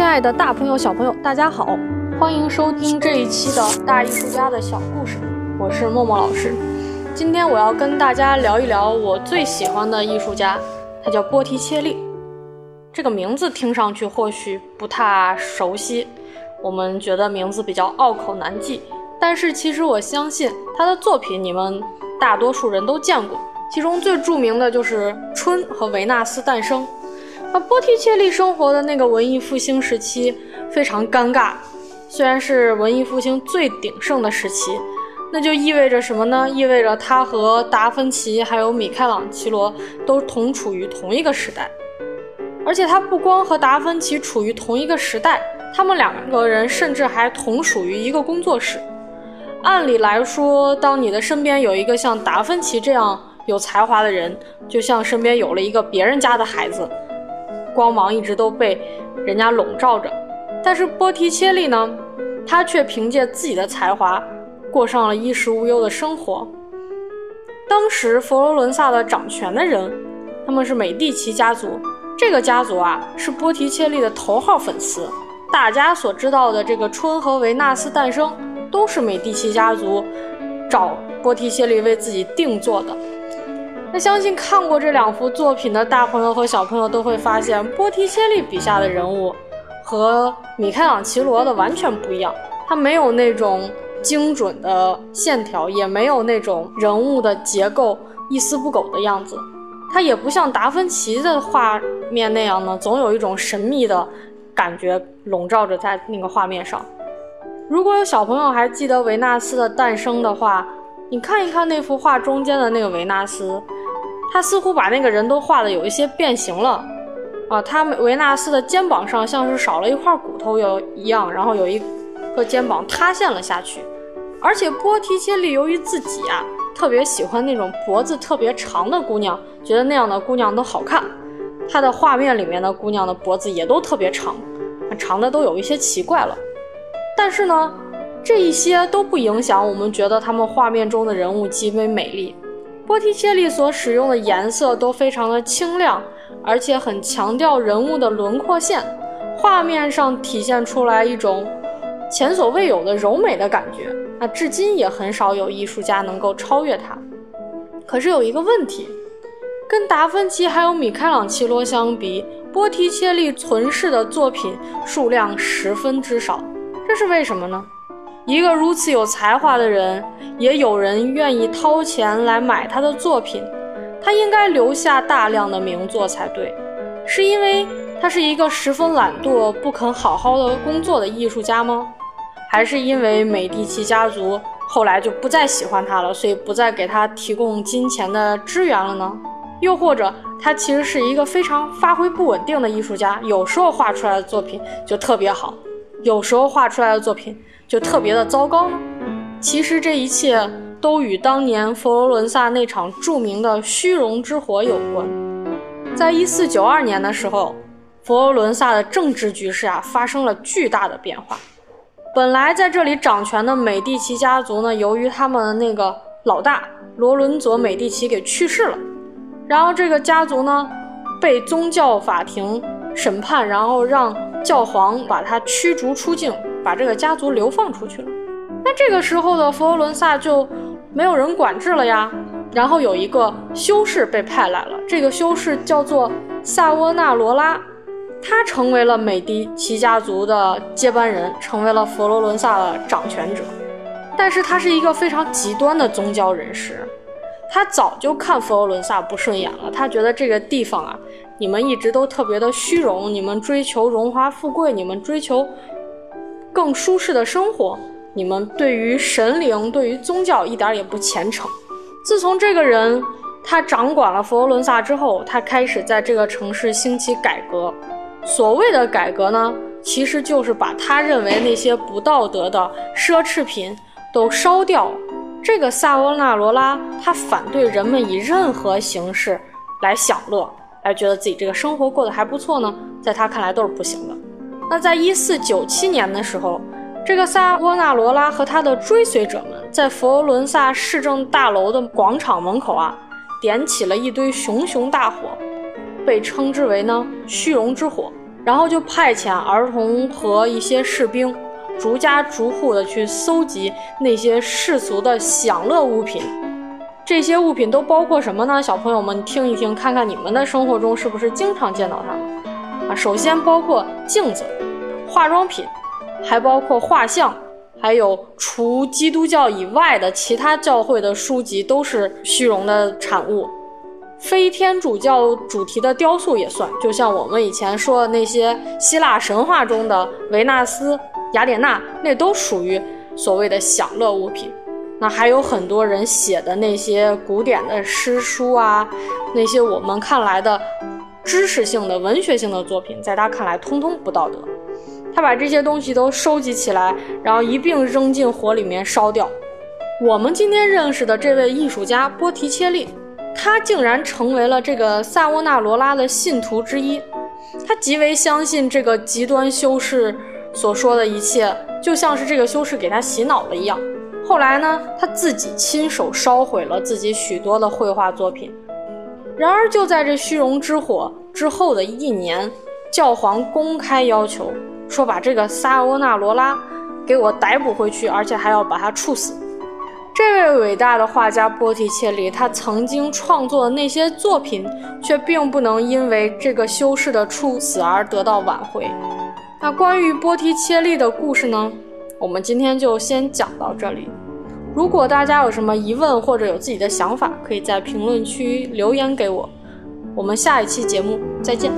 亲爱的大朋友、小朋友，大家好，欢迎收听这一期的大艺术家的小故事，我是默默老师。今天我要跟大家聊一聊我最喜欢的艺术家，他叫波提切利。这个名字听上去或许不太熟悉，我们觉得名字比较拗口难记。但是其实我相信他的作品，你们大多数人都见过，其中最著名的就是《春》和《维纳斯诞生》。而波提切利生活的那个文艺复兴时期非常尴尬，虽然是文艺复兴最鼎盛的时期，那就意味着什么呢？意味着他和达芬奇还有米开朗基罗都同处于同一个时代，而且他不光和达芬奇处于同一个时代，他们两个人甚至还同属于一个工作室。按理来说，当你的身边有一个像达芬奇这样有才华的人，就像身边有了一个别人家的孩子。光芒一直都被人家笼罩着，但是波提切利呢，他却凭借自己的才华过上了衣食无忧的生活。当时佛罗伦萨的掌权的人，他们是美第奇家族，这个家族啊是波提切利的头号粉丝。大家所知道的这个《春》和《维纳斯诞生》，都是美第奇家族找波提切利为自己定做的。那相信看过这两幅作品的大朋友和小朋友都会发现，波提切利笔下的人物和米开朗基罗的完全不一样。他没有那种精准的线条，也没有那种人物的结构一丝不苟的样子。他也不像达芬奇的画面那样呢，总有一种神秘的感觉笼罩着在那个画面上。如果有小朋友还记得维纳斯的诞生的话，你看一看那幅画中间的那个维纳斯。他似乎把那个人都画的有一些变形了，啊，他维纳斯的肩膀上像是少了一块骨头有一样，然后有一个肩膀塌陷了下去。而且波提切利由于自己啊特别喜欢那种脖子特别长的姑娘，觉得那样的姑娘都好看，他的画面里面的姑娘的脖子也都特别长，长的都有一些奇怪了。但是呢，这一些都不影响我们觉得他们画面中的人物极为美丽。波提切利所使用的颜色都非常的清亮，而且很强调人物的轮廓线，画面上体现出来一种前所未有的柔美的感觉。那至今也很少有艺术家能够超越他。可是有一个问题，跟达芬奇还有米开朗基罗相比，波提切利存世的作品数量十分之少，这是为什么呢？一个如此有才华的人，也有人愿意掏钱来买他的作品，他应该留下大量的名作才对。是因为他是一个十分懒惰、不肯好好的工作的艺术家吗？还是因为美第奇家族后来就不再喜欢他了，所以不再给他提供金钱的支援了呢？又或者他其实是一个非常发挥不稳定的艺术家，有时候画出来的作品就特别好，有时候画出来的作品。就特别的糟糕呢。其实这一切都与当年佛罗伦萨那场著名的虚荣之火有关。在一四九二年的时候，佛罗伦萨的政治局势啊发生了巨大的变化。本来在这里掌权的美第奇家族呢，由于他们那个老大罗伦佐美第奇给去世了，然后这个家族呢被宗教法庭审判，然后让教皇把他驱逐出境。把这个家族流放出去了，那这个时候的佛罗伦萨就没有人管制了呀。然后有一个修士被派来了，这个修士叫做萨沃纳罗拉，他成为了美第奇家族的接班人，成为了佛罗伦萨的掌权者。但是他是一个非常极端的宗教人士，他早就看佛罗伦萨不顺眼了，他觉得这个地方啊，你们一直都特别的虚荣，你们追求荣华富贵，你们追求。更舒适的生活，你们对于神灵、对于宗教一点也不虔诚。自从这个人他掌管了佛罗伦萨之后，他开始在这个城市兴起改革。所谓的改革呢，其实就是把他认为那些不道德的奢侈品都烧掉。这个萨沃纳罗拉他反对人们以任何形式来享乐，来觉得自己这个生活过得还不错呢，在他看来都是不行的。那在一四九七年的时候，这个萨沃纳罗拉和他的追随者们在佛罗伦萨市政大楼的广场门口啊，点起了一堆熊熊大火，被称之为呢“虚荣之火”。然后就派遣儿童和一些士兵，逐家逐户的去搜集那些世俗的享乐物品。这些物品都包括什么呢？小朋友们听一听，看看你们的生活中是不是经常见到它们啊？首先包括镜子、化妆品，还包括画像，还有除基督教以外的其他教会的书籍都是虚荣的产物。非天主教主题的雕塑也算，就像我们以前说的那些希腊神话中的维纳斯、雅典娜，那都属于所谓的享乐物品。那还有很多人写的那些古典的诗书啊，那些我们看来的知识性的文学性的作品，在他看来通通不道德。他把这些东西都收集起来，然后一并扔进火里面烧掉。我们今天认识的这位艺术家波提切利。他竟然成为了这个萨沃纳罗拉的信徒之一，他极为相信这个极端修士所说的一切，就像是这个修士给他洗脑了一样。后来呢，他自己亲手烧毁了自己许多的绘画作品。然而，就在这虚荣之火之后的一年，教皇公开要求说，把这个萨欧纳罗拉给我逮捕回去，而且还要把他处死。这位伟大的画家波提切利，他曾经创作的那些作品，却并不能因为这个修士的处死而得到挽回。那关于波提切利的故事呢？我们今天就先讲到这里。如果大家有什么疑问或者有自己的想法，可以在评论区留言给我。我们下一期节目再见。